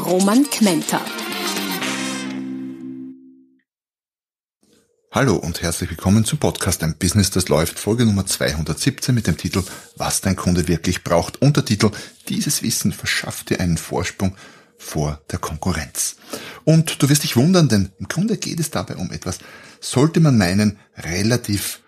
Roman Kmenter. Hallo und herzlich willkommen zum Podcast Ein Business, das läuft, Folge Nummer 217 mit dem Titel Was dein Kunde wirklich braucht. Untertitel Dieses Wissen verschafft dir einen Vorsprung vor der Konkurrenz. Und du wirst dich wundern, denn im Grunde geht es dabei um etwas, sollte man meinen, relativ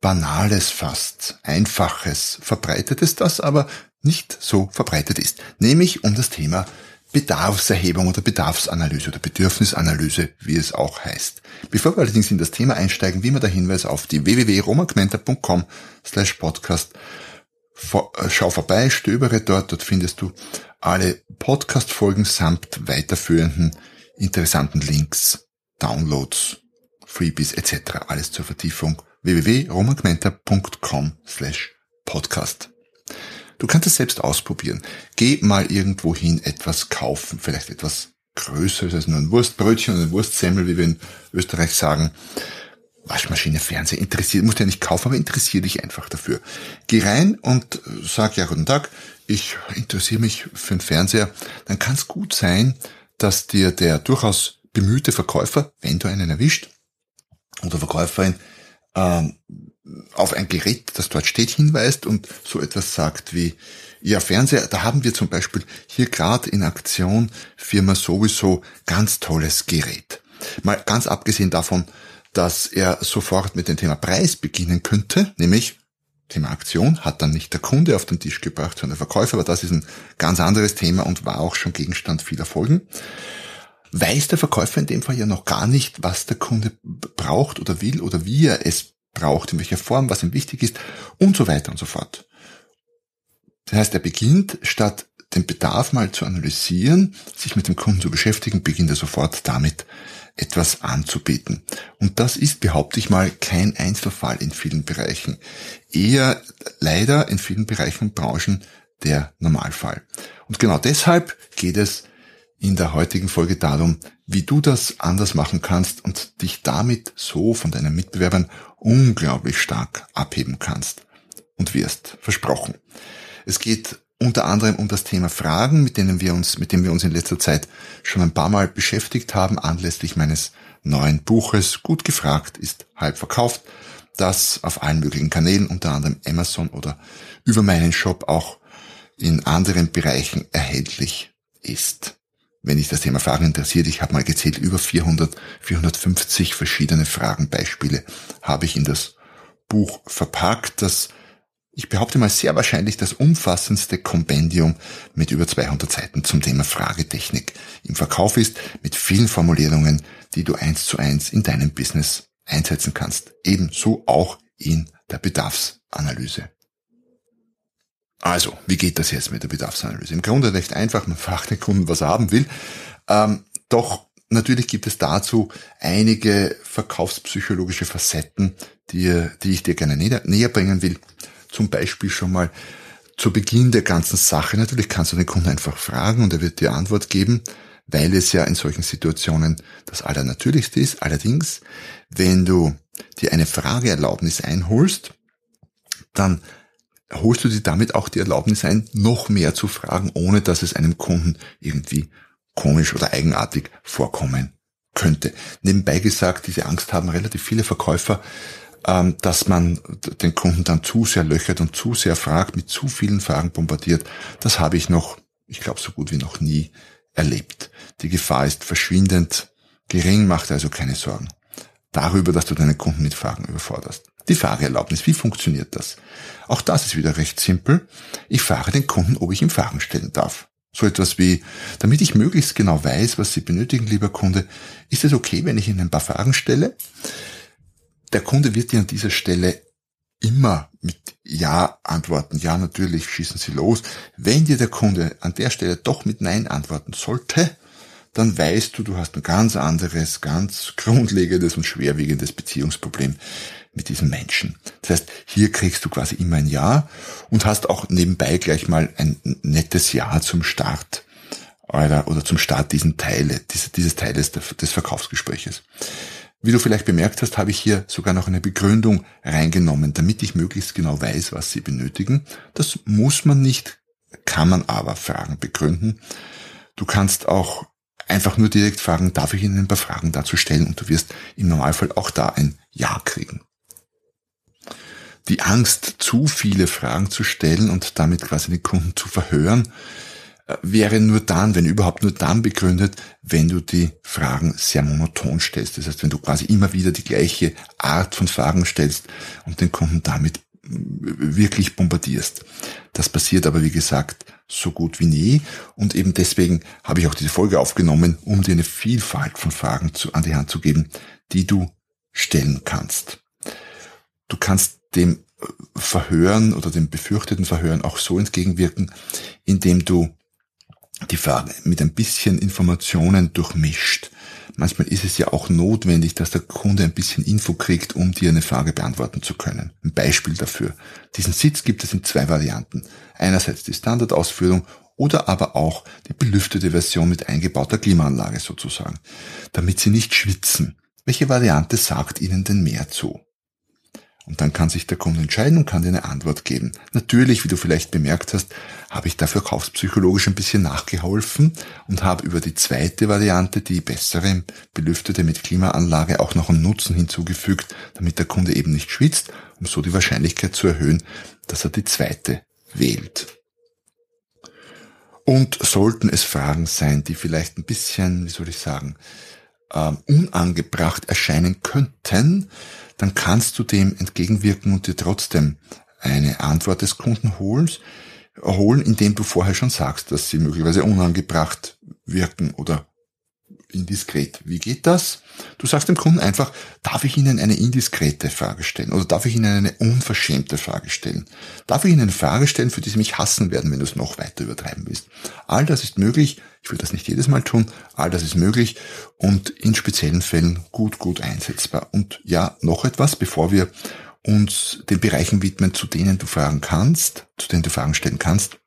Banales fast, Einfaches, Verbreitetes, das aber nicht so verbreitet ist, nämlich um das Thema Bedarfserhebung oder Bedarfsanalyse oder Bedürfnisanalyse, wie es auch heißt. Bevor wir allerdings in das Thema einsteigen, wie immer der Hinweis auf die www.romagmenta.com slash podcast. Äh, schau vorbei, stöbere dort, dort findest du alle Podcast-Folgen samt weiterführenden interessanten Links, Downloads, Freebies etc. Alles zur Vertiefung www.romagmenta.com slash podcast. Du kannst es selbst ausprobieren. Geh mal irgendwo hin etwas kaufen, vielleicht etwas Größeres als nur ein Wurstbrötchen oder ein Wurstsemmel, wie wir in Österreich sagen. Waschmaschine, Fernseher, interessiert, musst du ja nicht kaufen, aber interessier dich einfach dafür. Geh rein und sag, ja, guten Tag, ich interessiere mich für den Fernseher. Dann kann es gut sein, dass dir der durchaus bemühte Verkäufer, wenn du einen erwischt, oder Verkäuferin, ähm, auf ein Gerät, das dort steht, hinweist und so etwas sagt wie, ja, Fernseher, da haben wir zum Beispiel hier gerade in Aktion Firma sowieso ganz tolles Gerät. Mal ganz abgesehen davon, dass er sofort mit dem Thema Preis beginnen könnte, nämlich Thema Aktion hat dann nicht der Kunde auf den Tisch gebracht, sondern der Verkäufer, aber das ist ein ganz anderes Thema und war auch schon Gegenstand vieler Folgen. Weiß der Verkäufer in dem Fall ja noch gar nicht, was der Kunde braucht oder will oder wie er es braucht, in welcher Form, was ihm wichtig ist und so weiter und so fort. Das heißt, er beginnt, statt den Bedarf mal zu analysieren, sich mit dem Kunden zu beschäftigen, beginnt er sofort damit, etwas anzubieten. Und das ist, behaupte ich mal, kein Einzelfall in vielen Bereichen. Eher leider in vielen Bereichen und Branchen der Normalfall. Und genau deshalb geht es in der heutigen Folge darum, wie du das anders machen kannst und dich damit so von deinen Mitbewerbern unglaublich stark abheben kannst und wirst. Versprochen. Es geht unter anderem um das Thema Fragen, mit denen wir uns, mit dem wir uns in letzter Zeit schon ein paar Mal beschäftigt haben, anlässlich meines neuen Buches. Gut gefragt ist halb verkauft, das auf allen möglichen Kanälen, unter anderem Amazon oder über meinen Shop auch in anderen Bereichen erhältlich ist. Wenn dich das Thema Fragen interessiert, ich habe mal gezählt, über 400, 450 verschiedene Fragenbeispiele habe ich in das Buch verpackt, das ich behaupte mal sehr wahrscheinlich das umfassendste Kompendium mit über 200 Seiten zum Thema Fragetechnik im Verkauf ist, mit vielen Formulierungen, die du eins zu eins in deinem Business einsetzen kannst. Ebenso auch in der Bedarfsanalyse. Also, wie geht das jetzt mit der Bedarfsanalyse? Im Grunde recht einfach, man fragt den Kunden, was er haben will. Ähm, doch natürlich gibt es dazu einige verkaufspsychologische Facetten, die, die ich dir gerne näher, näher bringen will zum Beispiel schon mal zu Beginn der ganzen Sache. Natürlich kannst du den Kunden einfach fragen und er wird dir Antwort geben, weil es ja in solchen Situationen das Allernatürlichste ist. Allerdings, wenn du dir eine Frageerlaubnis einholst, dann holst du dir damit auch die Erlaubnis ein, noch mehr zu fragen, ohne dass es einem Kunden irgendwie komisch oder eigenartig vorkommen könnte. Nebenbei gesagt, diese Angst haben relativ viele Verkäufer, ähm, dass man den Kunden dann zu sehr löchert und zu sehr fragt, mit zu vielen Fragen bombardiert, das habe ich noch, ich glaube, so gut wie noch nie erlebt. Die Gefahr ist verschwindend gering, macht also keine Sorgen darüber, dass du deinen Kunden mit Fragen überforderst. Die Frageerlaubnis, wie funktioniert das? Auch das ist wieder recht simpel. Ich frage den Kunden, ob ich ihm Fragen stellen darf. So etwas wie, damit ich möglichst genau weiß, was Sie benötigen, lieber Kunde, ist es okay, wenn ich Ihnen ein paar Fragen stelle? Der Kunde wird dir an dieser Stelle immer mit Ja antworten. Ja, natürlich schießen Sie los. Wenn dir der Kunde an der Stelle doch mit Nein antworten sollte, dann weißt du, du hast ein ganz anderes, ganz grundlegendes und schwerwiegendes Beziehungsproblem mit diesem Menschen. Das heißt, hier kriegst du quasi immer ein Ja und hast auch nebenbei gleich mal ein nettes Ja zum Start oder, oder zum Start diesen Teile, dieses, dieses Teiles des Verkaufsgespräches. Wie du vielleicht bemerkt hast, habe ich hier sogar noch eine Begründung reingenommen, damit ich möglichst genau weiß, was sie benötigen. Das muss man nicht, kann man aber Fragen begründen. Du kannst auch einfach nur direkt fragen, darf ich Ihnen ein paar Fragen dazu stellen und du wirst im Normalfall auch da ein Ja kriegen. Die Angst, zu viele Fragen zu stellen und damit quasi den Kunden zu verhören, wäre nur dann, wenn überhaupt nur dann begründet, wenn du die Fragen sehr monoton stellst. Das heißt, wenn du quasi immer wieder die gleiche Art von Fragen stellst und den Kunden damit wirklich bombardierst. Das passiert aber, wie gesagt, so gut wie nie. Und eben deswegen habe ich auch diese Folge aufgenommen, um dir eine Vielfalt von Fragen zu, an die Hand zu geben, die du stellen kannst. Du kannst dem Verhören oder dem befürchteten Verhören auch so entgegenwirken, indem du die Frage mit ein bisschen Informationen durchmischt. Manchmal ist es ja auch notwendig, dass der Kunde ein bisschen Info kriegt, um dir eine Frage beantworten zu können. Ein Beispiel dafür. Diesen Sitz gibt es in zwei Varianten. Einerseits die Standardausführung oder aber auch die belüftete Version mit eingebauter Klimaanlage sozusagen, damit Sie nicht schwitzen. Welche Variante sagt Ihnen denn mehr zu? Und dann kann sich der Kunde entscheiden und kann dir eine Antwort geben. Natürlich, wie du vielleicht bemerkt hast, habe ich dafür kaufspsychologisch ein bisschen nachgeholfen und habe über die zweite Variante, die bessere, belüftete mit Klimaanlage, auch noch einen Nutzen hinzugefügt, damit der Kunde eben nicht schwitzt, um so die Wahrscheinlichkeit zu erhöhen, dass er die zweite wählt. Und sollten es Fragen sein, die vielleicht ein bisschen, wie soll ich sagen, äh, unangebracht erscheinen könnten, dann kannst du dem entgegenwirken und dir trotzdem eine Antwort des Kunden holen, holen, indem du vorher schon sagst, dass sie möglicherweise unangebracht wirken oder indiskret. Wie geht das? Du sagst dem Kunden einfach, darf ich Ihnen eine indiskrete Frage stellen oder darf ich Ihnen eine unverschämte Frage stellen? Darf ich Ihnen eine Frage stellen, für die Sie mich hassen werden, wenn du es noch weiter übertreiben willst? All das ist möglich. Ich will das nicht jedes Mal tun. All das ist möglich und in speziellen Fällen gut, gut einsetzbar. Und ja, noch etwas, bevor wir uns den Bereichen widmen, zu denen du fragen kannst, zu denen du Fragen stellen kannst.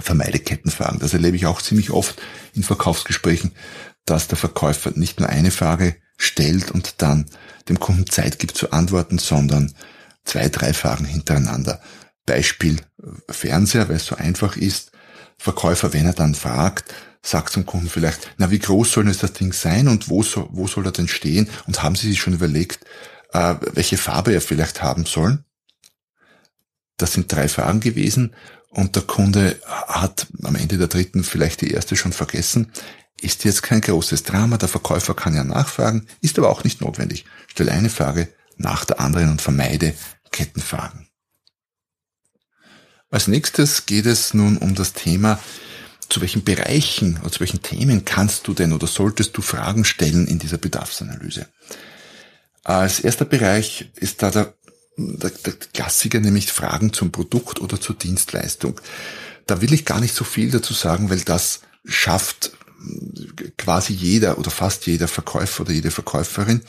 Vermeide Kettenfragen. Das erlebe ich auch ziemlich oft in Verkaufsgesprächen, dass der Verkäufer nicht nur eine Frage stellt und dann dem Kunden Zeit gibt zu antworten, sondern zwei, drei Fragen hintereinander. Beispiel äh, Fernseher, weil es so einfach ist. Verkäufer, wenn er dann fragt, sagt zum Kunden vielleicht, na, wie groß soll das Ding sein und wo, so, wo soll er denn stehen? Und haben Sie sich schon überlegt, äh, welche Farbe er vielleicht haben soll? Das sind drei Fragen gewesen und der Kunde hat am Ende der dritten vielleicht die erste schon vergessen. Ist jetzt kein großes Drama, der Verkäufer kann ja nachfragen, ist aber auch nicht notwendig. Stell eine Frage nach der anderen und vermeide Kettenfragen. Als nächstes geht es nun um das Thema, zu welchen Bereichen oder zu welchen Themen kannst du denn oder solltest du Fragen stellen in dieser Bedarfsanalyse. Als erster Bereich ist da der, der, der Klassiker, nämlich Fragen zum Produkt oder zur Dienstleistung. Da will ich gar nicht so viel dazu sagen, weil das schafft quasi jeder oder fast jeder Verkäufer oder jede Verkäuferin,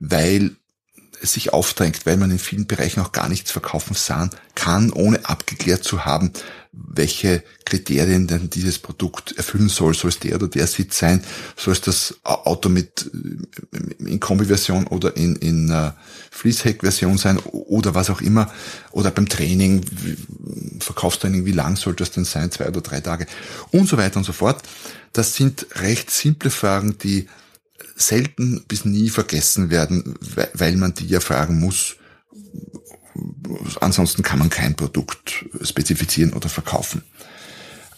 weil es sich aufdrängt, weil man in vielen Bereichen auch gar nichts verkaufen kann, ohne abgeklärt zu haben, welche Kriterien denn dieses Produkt erfüllen soll. Soll es der oder der Sitz sein? Soll es das Auto mit äh, in Kombi-Version oder in, in uh, Fließheck-Version sein oder was auch immer? Oder beim Training, Verkaufstraining, wie lang soll das denn sein? Zwei oder drei Tage? Und so weiter und so fort. Das sind recht simple Fragen, die selten bis nie vergessen werden, weil man die ja fragen muss. Ansonsten kann man kein Produkt spezifizieren oder verkaufen.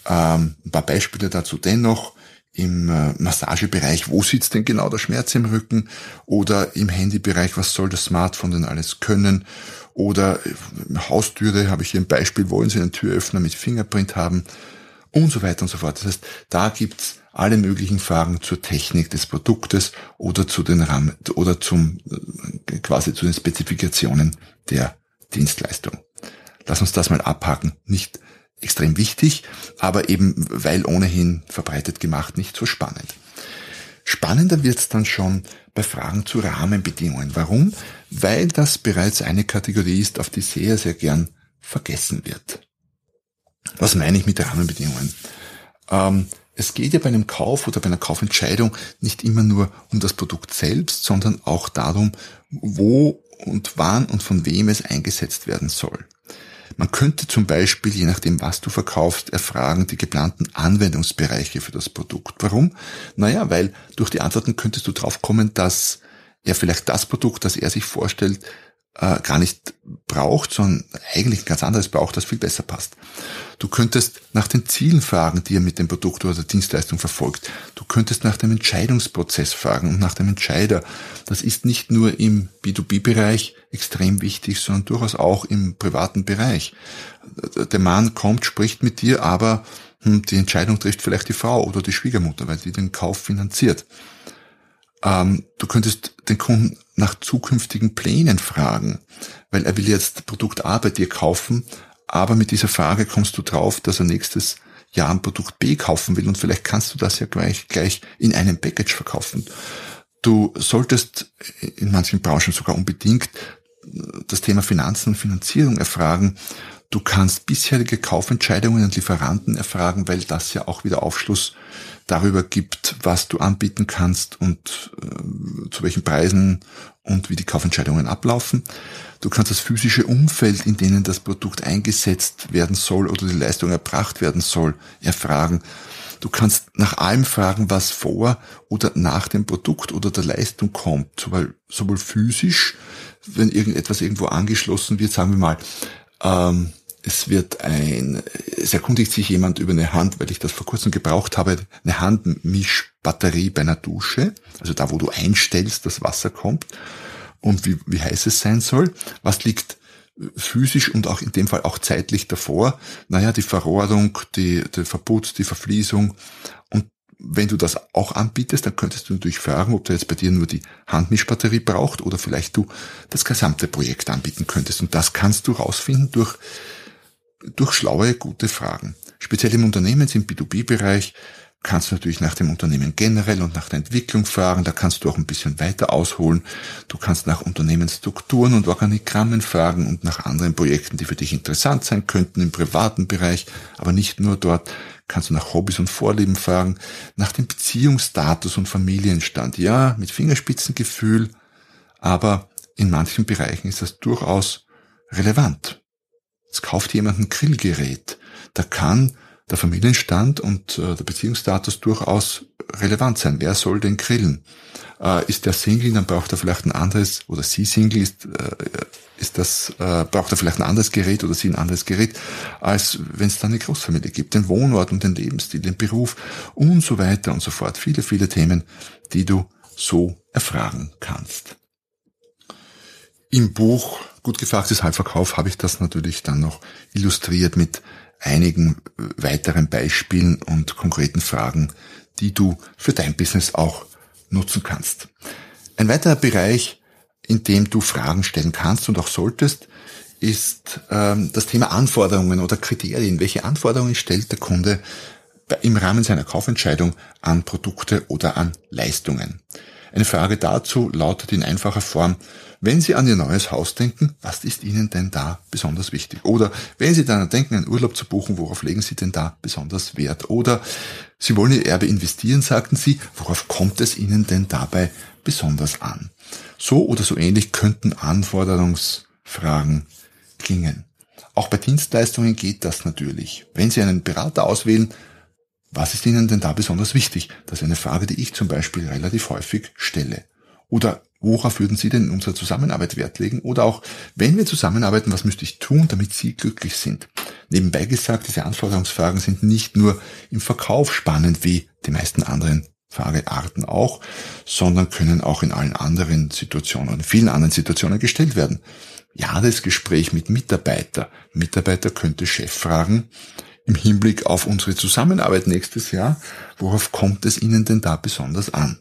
Ähm, ein paar Beispiele dazu dennoch. Im äh, Massagebereich, wo sitzt denn genau der Schmerz im Rücken? Oder im Handybereich, was soll das Smartphone denn alles können? Oder Haustüre, habe ich hier ein Beispiel, wollen Sie einen Türöffner mit Fingerprint haben? Und so weiter und so fort. Das heißt, da gibt's alle möglichen Fragen zur Technik des Produktes oder zu den Rahmen oder zum äh, quasi zu den Spezifikationen der Dienstleistung. Lass uns das mal abhaken. Nicht extrem wichtig, aber eben weil ohnehin verbreitet gemacht nicht so spannend. Spannender wird es dann schon bei Fragen zu Rahmenbedingungen. Warum? Weil das bereits eine Kategorie ist, auf die sehr, sehr gern vergessen wird. Was meine ich mit Rahmenbedingungen? Ähm, es geht ja bei einem Kauf oder bei einer Kaufentscheidung nicht immer nur um das Produkt selbst, sondern auch darum, wo und wann und von wem es eingesetzt werden soll. Man könnte zum Beispiel, je nachdem, was du verkaufst, erfragen die geplanten Anwendungsbereiche für das Produkt. Warum? Naja, weil durch die Antworten könntest du drauf kommen, dass er vielleicht das Produkt, das er sich vorstellt, äh, gar nicht braucht, sondern eigentlich ein ganz anderes braucht, das viel besser passt. Du könntest nach den Zielen fragen, die er mit dem Produkt oder der Dienstleistung verfolgt. Du könntest nach dem Entscheidungsprozess fragen und nach dem Entscheider. Das ist nicht nur im B2B-Bereich extrem wichtig, sondern durchaus auch im privaten Bereich. Der Mann kommt, spricht mit dir, aber hm, die Entscheidung trifft vielleicht die Frau oder die Schwiegermutter, weil sie den Kauf finanziert. Ähm, du könntest den Kunden nach zukünftigen Plänen fragen, weil er will jetzt Produkt A bei dir kaufen, aber mit dieser Frage kommst du drauf, dass er nächstes Jahr ein Produkt B kaufen will und vielleicht kannst du das ja gleich, gleich in einem Package verkaufen. Du solltest in manchen Branchen sogar unbedingt das Thema Finanzen und Finanzierung erfragen. Du kannst bisherige Kaufentscheidungen und Lieferanten erfragen, weil das ja auch wieder Aufschluss darüber gibt, was du anbieten kannst und äh, zu welchen Preisen und wie die Kaufentscheidungen ablaufen. Du kannst das physische Umfeld, in denen das Produkt eingesetzt werden soll oder die Leistung erbracht werden soll, erfragen. Du kannst nach allem fragen, was vor oder nach dem Produkt oder der Leistung kommt, sowohl, sowohl physisch, wenn irgendetwas irgendwo angeschlossen wird, sagen wir mal, ähm, es wird ein, es erkundigt sich jemand über eine Hand, weil ich das vor kurzem gebraucht habe, eine Handmischbatterie bei einer Dusche, also da, wo du einstellst, dass Wasser kommt und wie, wie heiß es sein soll. Was liegt physisch und auch in dem Fall auch zeitlich davor? Naja, die Verrohrung, die, der Verputz, die Verfließung. Und wenn du das auch anbietest, dann könntest du natürlich fragen, ob du jetzt bei dir nur die Handmischbatterie braucht oder vielleicht du das gesamte Projekt anbieten könntest. Und das kannst du rausfinden durch durch schlaue, gute Fragen. Speziell im Unternehmens, im B2B-Bereich kannst du natürlich nach dem Unternehmen generell und nach der Entwicklung fragen. Da kannst du auch ein bisschen weiter ausholen. Du kannst nach Unternehmensstrukturen und Organigrammen fragen und nach anderen Projekten, die für dich interessant sein könnten im privaten Bereich, aber nicht nur dort. Kannst du nach Hobbys und Vorlieben fragen, nach dem Beziehungsstatus und Familienstand. Ja, mit Fingerspitzengefühl, aber in manchen Bereichen ist das durchaus relevant. Es kauft jemand ein Grillgerät. Da kann der Familienstand und äh, der Beziehungsstatus durchaus relevant sein. Wer soll denn grillen? Äh, ist der Single, dann braucht er vielleicht ein anderes, oder sie Single, ist, äh, ist das, äh, braucht er vielleicht ein anderes Gerät oder sie ein anderes Gerät, als wenn es da eine Großfamilie gibt. Den Wohnort und den Lebensstil, den Beruf und so weiter und so fort. Viele, viele Themen, die du so erfragen kannst. Im Buch Gut gefragtes Halbverkauf habe ich das natürlich dann noch illustriert mit einigen weiteren Beispielen und konkreten Fragen, die du für dein Business auch nutzen kannst. Ein weiterer Bereich, in dem du Fragen stellen kannst und auch solltest, ist ähm, das Thema Anforderungen oder Kriterien. Welche Anforderungen stellt der Kunde im Rahmen seiner Kaufentscheidung an Produkte oder an Leistungen? Eine Frage dazu lautet in einfacher Form, wenn Sie an Ihr neues Haus denken, was ist Ihnen denn da besonders wichtig? Oder wenn Sie daran denken, einen Urlaub zu buchen, worauf legen Sie denn da besonders Wert? Oder Sie wollen Ihr Erbe investieren, sagten Sie, worauf kommt es Ihnen denn dabei besonders an? So oder so ähnlich könnten Anforderungsfragen klingen. Auch bei Dienstleistungen geht das natürlich. Wenn Sie einen Berater auswählen, was ist Ihnen denn da besonders wichtig? Das ist eine Frage, die ich zum Beispiel relativ häufig stelle. Oder worauf würden Sie denn in unserer Zusammenarbeit Wert legen? Oder auch, wenn wir zusammenarbeiten, was müsste ich tun, damit Sie glücklich sind? Nebenbei gesagt, diese Anforderungsfragen sind nicht nur im Verkauf spannend wie die meisten anderen Fragearten auch, sondern können auch in allen anderen Situationen, in vielen anderen Situationen gestellt werden. Ja, das Gespräch mit Mitarbeiter. Mitarbeiter könnte Chef fragen, im Hinblick auf unsere Zusammenarbeit nächstes Jahr, worauf kommt es Ihnen denn da besonders an?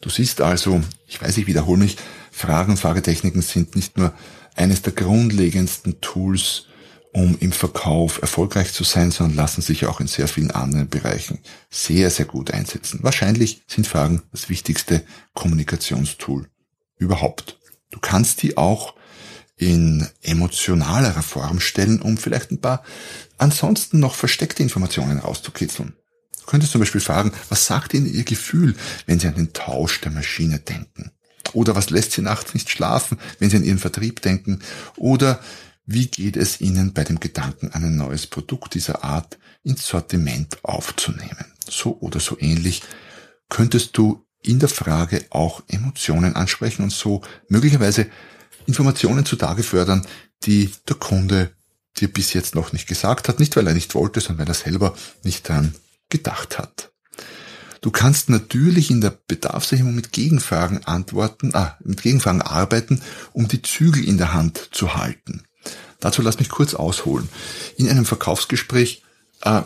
Du siehst also, ich weiß, ich wiederhole mich, Fragen und Fragetechniken sind nicht nur eines der grundlegendsten Tools, um im Verkauf erfolgreich zu sein, sondern lassen sich auch in sehr vielen anderen Bereichen sehr, sehr gut einsetzen. Wahrscheinlich sind Fragen das wichtigste Kommunikationstool überhaupt. Du kannst die auch in emotionalerer Form stellen, um vielleicht ein paar ansonsten noch versteckte Informationen rauszukitzeln. Könntest zum Beispiel fragen, was sagt Ihnen Ihr Gefühl, wenn Sie an den Tausch der Maschine denken? Oder was lässt Sie nachts nicht schlafen, wenn Sie an Ihren Vertrieb denken? Oder wie geht es Ihnen bei dem Gedanken, ein neues Produkt dieser Art ins Sortiment aufzunehmen? So oder so ähnlich könntest du in der Frage auch Emotionen ansprechen und so möglicherweise Informationen zutage fördern, die der Kunde dir bis jetzt noch nicht gesagt hat, nicht weil er nicht wollte, sondern weil er selber nicht daran gedacht hat. Du kannst natürlich in der Bedarfserhebung mit Gegenfragen antworten, ah, mit Gegenfragen arbeiten, um die Zügel in der Hand zu halten. Dazu lass mich kurz ausholen. In einem Verkaufsgespräch äh,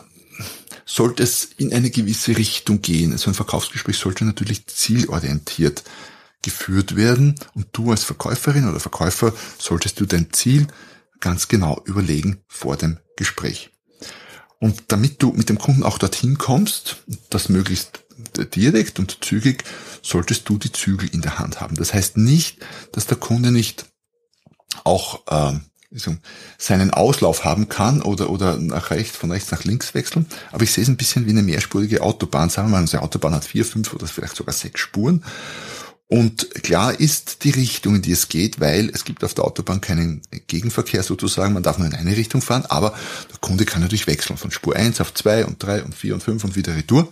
sollte es in eine gewisse Richtung gehen. Also ein Verkaufsgespräch sollte natürlich zielorientiert geführt werden und du als Verkäuferin oder Verkäufer solltest du dein Ziel ganz genau überlegen vor dem Gespräch. Und damit du mit dem Kunden auch dorthin kommst, das möglichst direkt und zügig, solltest du die Zügel in der Hand haben. Das heißt nicht, dass der Kunde nicht auch äh, seinen Auslauf haben kann oder, oder nach rechts, von rechts nach links wechseln. Aber ich sehe es ein bisschen wie eine mehrspurige Autobahn. Sagen wir mal, unsere Autobahn hat vier, fünf oder vielleicht sogar sechs Spuren. Und klar ist die Richtung, in die es geht, weil es gibt auf der Autobahn keinen Gegenverkehr sozusagen. Man darf nur in eine Richtung fahren, aber der Kunde kann natürlich wechseln von Spur 1 auf 2 und 3 und 4 und 5 und wieder retour.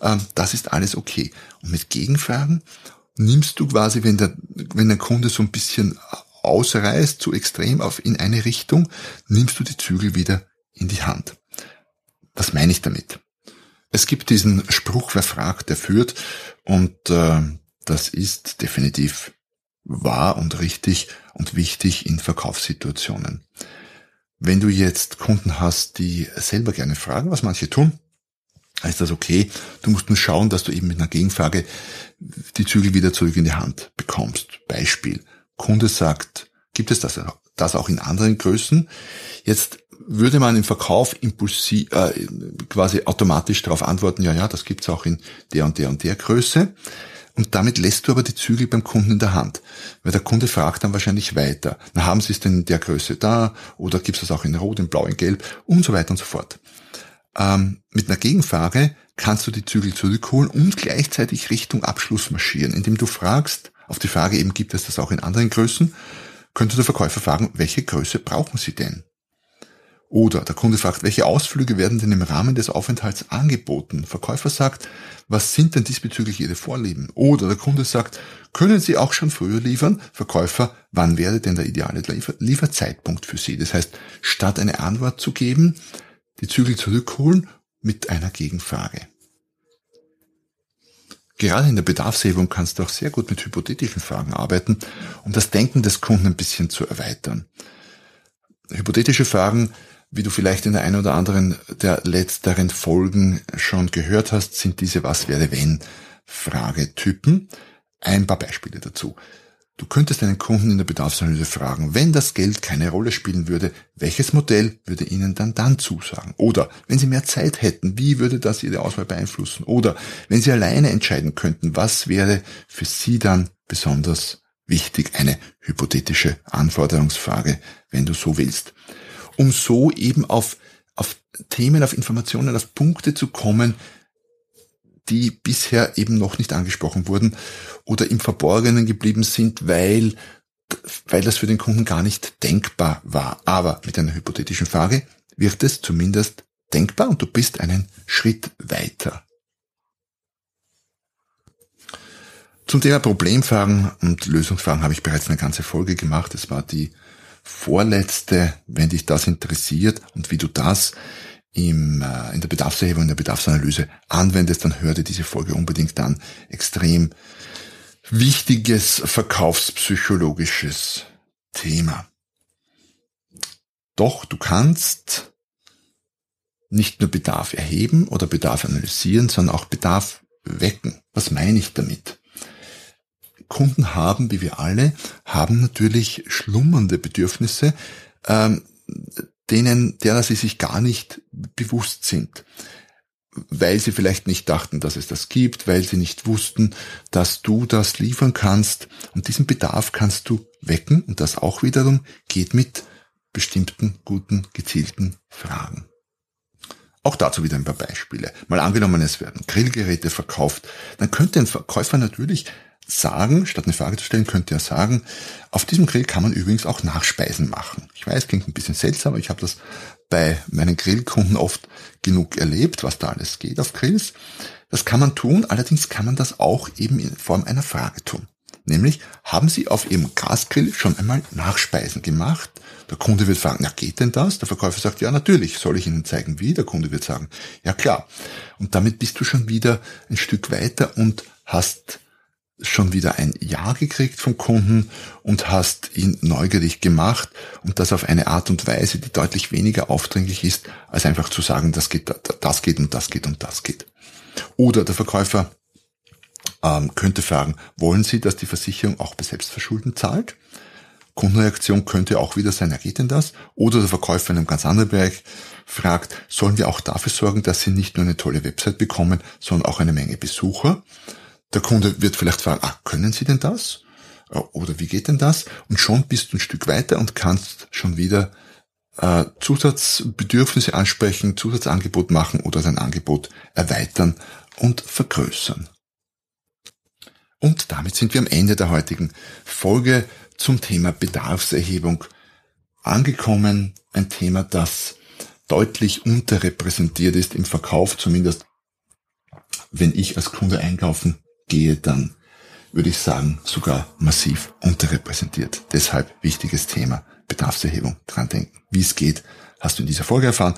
Ähm, das ist alles okay. Und mit Gegenfragen nimmst du quasi, wenn der, wenn der Kunde so ein bisschen ausreißt, zu extrem auf in eine Richtung, nimmst du die Zügel wieder in die Hand. Was meine ich damit? Es gibt diesen Spruch, wer fragt, der führt. Und äh, das ist definitiv wahr und richtig und wichtig in Verkaufssituationen. Wenn du jetzt Kunden hast, die selber gerne fragen, was manche tun, ist das okay. Du musst nur schauen, dass du eben mit einer Gegenfrage die Zügel wieder zurück in die Hand bekommst. Beispiel. Kunde sagt, gibt es das, das auch in anderen Größen? Jetzt würde man im Verkauf impulsiv, äh, quasi automatisch darauf antworten, ja, ja, das gibt's auch in der und der und der Größe. Und damit lässt du aber die Zügel beim Kunden in der Hand. Weil der Kunde fragt dann wahrscheinlich weiter. Na, haben Sie es denn in der Größe da? Oder gibt es das auch in Rot, in Blau, in Gelb? Und so weiter und so fort. Ähm, mit einer Gegenfrage kannst du die Zügel zurückholen und gleichzeitig Richtung Abschluss marschieren, indem du fragst, auf die Frage eben, gibt es das auch in anderen Größen, könnte der Verkäufer fragen, welche Größe brauchen Sie denn? Oder der Kunde fragt, welche Ausflüge werden denn im Rahmen des Aufenthalts angeboten? Verkäufer sagt, was sind denn diesbezüglich Ihre Vorlieben? Oder der Kunde sagt, können Sie auch schon früher liefern? Verkäufer, wann wäre denn der ideale Liefer Lieferzeitpunkt für Sie? Das heißt, statt eine Antwort zu geben, die Zügel zurückholen mit einer Gegenfrage. Gerade in der Bedarfshebung kannst du auch sehr gut mit hypothetischen Fragen arbeiten, um das Denken des Kunden ein bisschen zu erweitern. Hypothetische Fragen wie du vielleicht in der einen oder anderen der letzteren Folgen schon gehört hast, sind diese Was wäre wenn Fragetypen. Ein paar Beispiele dazu. Du könntest einen Kunden in der Bedarfsanalyse fragen, wenn das Geld keine Rolle spielen würde, welches Modell würde Ihnen dann dann zusagen? Oder wenn Sie mehr Zeit hätten, wie würde das Ihre Auswahl beeinflussen? Oder wenn Sie alleine entscheiden könnten, was wäre für Sie dann besonders wichtig? Eine hypothetische Anforderungsfrage, wenn du so willst um so eben auf, auf Themen, auf Informationen, auf Punkte zu kommen, die bisher eben noch nicht angesprochen wurden oder im Verborgenen geblieben sind, weil, weil das für den Kunden gar nicht denkbar war. Aber mit einer hypothetischen Frage wird es zumindest denkbar und du bist einen Schritt weiter. Zum Thema Problemfragen und Lösungsfragen habe ich bereits eine ganze Folge gemacht. Es war die vorletzte, wenn dich das interessiert und wie du das im, äh, in der Bedarfserhebung, in der Bedarfsanalyse anwendest, dann hör dir diese Folge unbedingt an. Extrem wichtiges verkaufspsychologisches Thema. Doch du kannst nicht nur Bedarf erheben oder Bedarf analysieren, sondern auch Bedarf wecken. Was meine ich damit? Kunden haben, wie wir alle, haben natürlich schlummernde Bedürfnisse, ähm, denen, derer sie sich gar nicht bewusst sind. Weil sie vielleicht nicht dachten, dass es das gibt, weil sie nicht wussten, dass du das liefern kannst. Und diesen Bedarf kannst du wecken. Und das auch wiederum geht mit bestimmten, guten, gezielten Fragen. Auch dazu wieder ein paar Beispiele. Mal angenommen, es werden Grillgeräte verkauft, dann könnte ein Verkäufer natürlich sagen, statt eine Frage zu stellen, könnte er sagen, auf diesem Grill kann man übrigens auch Nachspeisen machen. Ich weiß, klingt ein bisschen seltsam, aber ich habe das bei meinen Grillkunden oft genug erlebt, was da alles geht auf Grills. Das kann man tun, allerdings kann man das auch eben in Form einer Frage tun. Nämlich, haben Sie auf Ihrem Gasgrill schon einmal Nachspeisen gemacht? Der Kunde wird fragen, na geht denn das? Der Verkäufer sagt, ja natürlich, soll ich Ihnen zeigen wie? Der Kunde wird sagen, ja klar. Und damit bist du schon wieder ein Stück weiter und hast schon wieder ein Ja gekriegt vom Kunden und hast ihn neugierig gemacht und das auf eine Art und Weise, die deutlich weniger aufdringlich ist, als einfach zu sagen, das geht, das geht und das geht und das geht. Oder der Verkäufer ähm, könnte fragen, wollen Sie, dass die Versicherung auch bei Selbstverschulden zahlt? Kundenreaktion könnte auch wieder sein, ja geht denn das? Oder der Verkäufer in einem ganz anderen Bereich fragt, sollen wir auch dafür sorgen, dass Sie nicht nur eine tolle Website bekommen, sondern auch eine Menge Besucher? Der Kunde wird vielleicht fragen, ah, können Sie denn das? Oder wie geht denn das? Und schon bist du ein Stück weiter und kannst schon wieder äh, Zusatzbedürfnisse ansprechen, Zusatzangebot machen oder dein Angebot erweitern und vergrößern. Und damit sind wir am Ende der heutigen Folge zum Thema Bedarfserhebung angekommen. Ein Thema, das deutlich unterrepräsentiert ist im Verkauf, zumindest wenn ich als Kunde einkaufen gehe, dann würde ich sagen, sogar massiv unterrepräsentiert. Deshalb wichtiges Thema Bedarfserhebung. Dran denken. Wie es geht, hast du in dieser Folge erfahren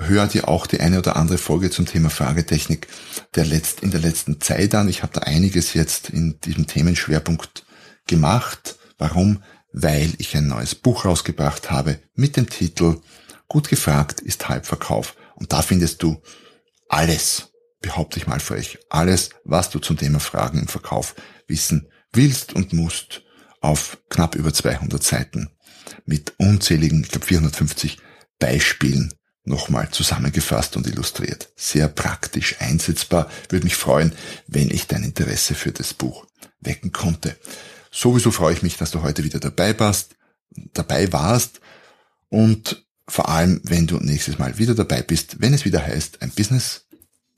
hör dir auch die eine oder andere Folge zum Thema Fragetechnik der letzt, in der letzten Zeit an. Ich habe da einiges jetzt in diesem Themenschwerpunkt gemacht. Warum? Weil ich ein neues Buch rausgebracht habe mit dem Titel Gut gefragt ist Halbverkauf. Und da findest du alles, behaupte ich mal für euch, alles, was du zum Thema Fragen im Verkauf wissen willst und musst, auf knapp über 200 Seiten mit unzähligen, ich glaube 450 Beispielen nochmal zusammengefasst und illustriert. Sehr praktisch einsetzbar. Würde mich freuen, wenn ich dein Interesse für das Buch wecken konnte. Sowieso freue ich mich, dass du heute wieder dabei warst, dabei warst und vor allem, wenn du nächstes Mal wieder dabei bist, wenn es wieder heißt, ein Business,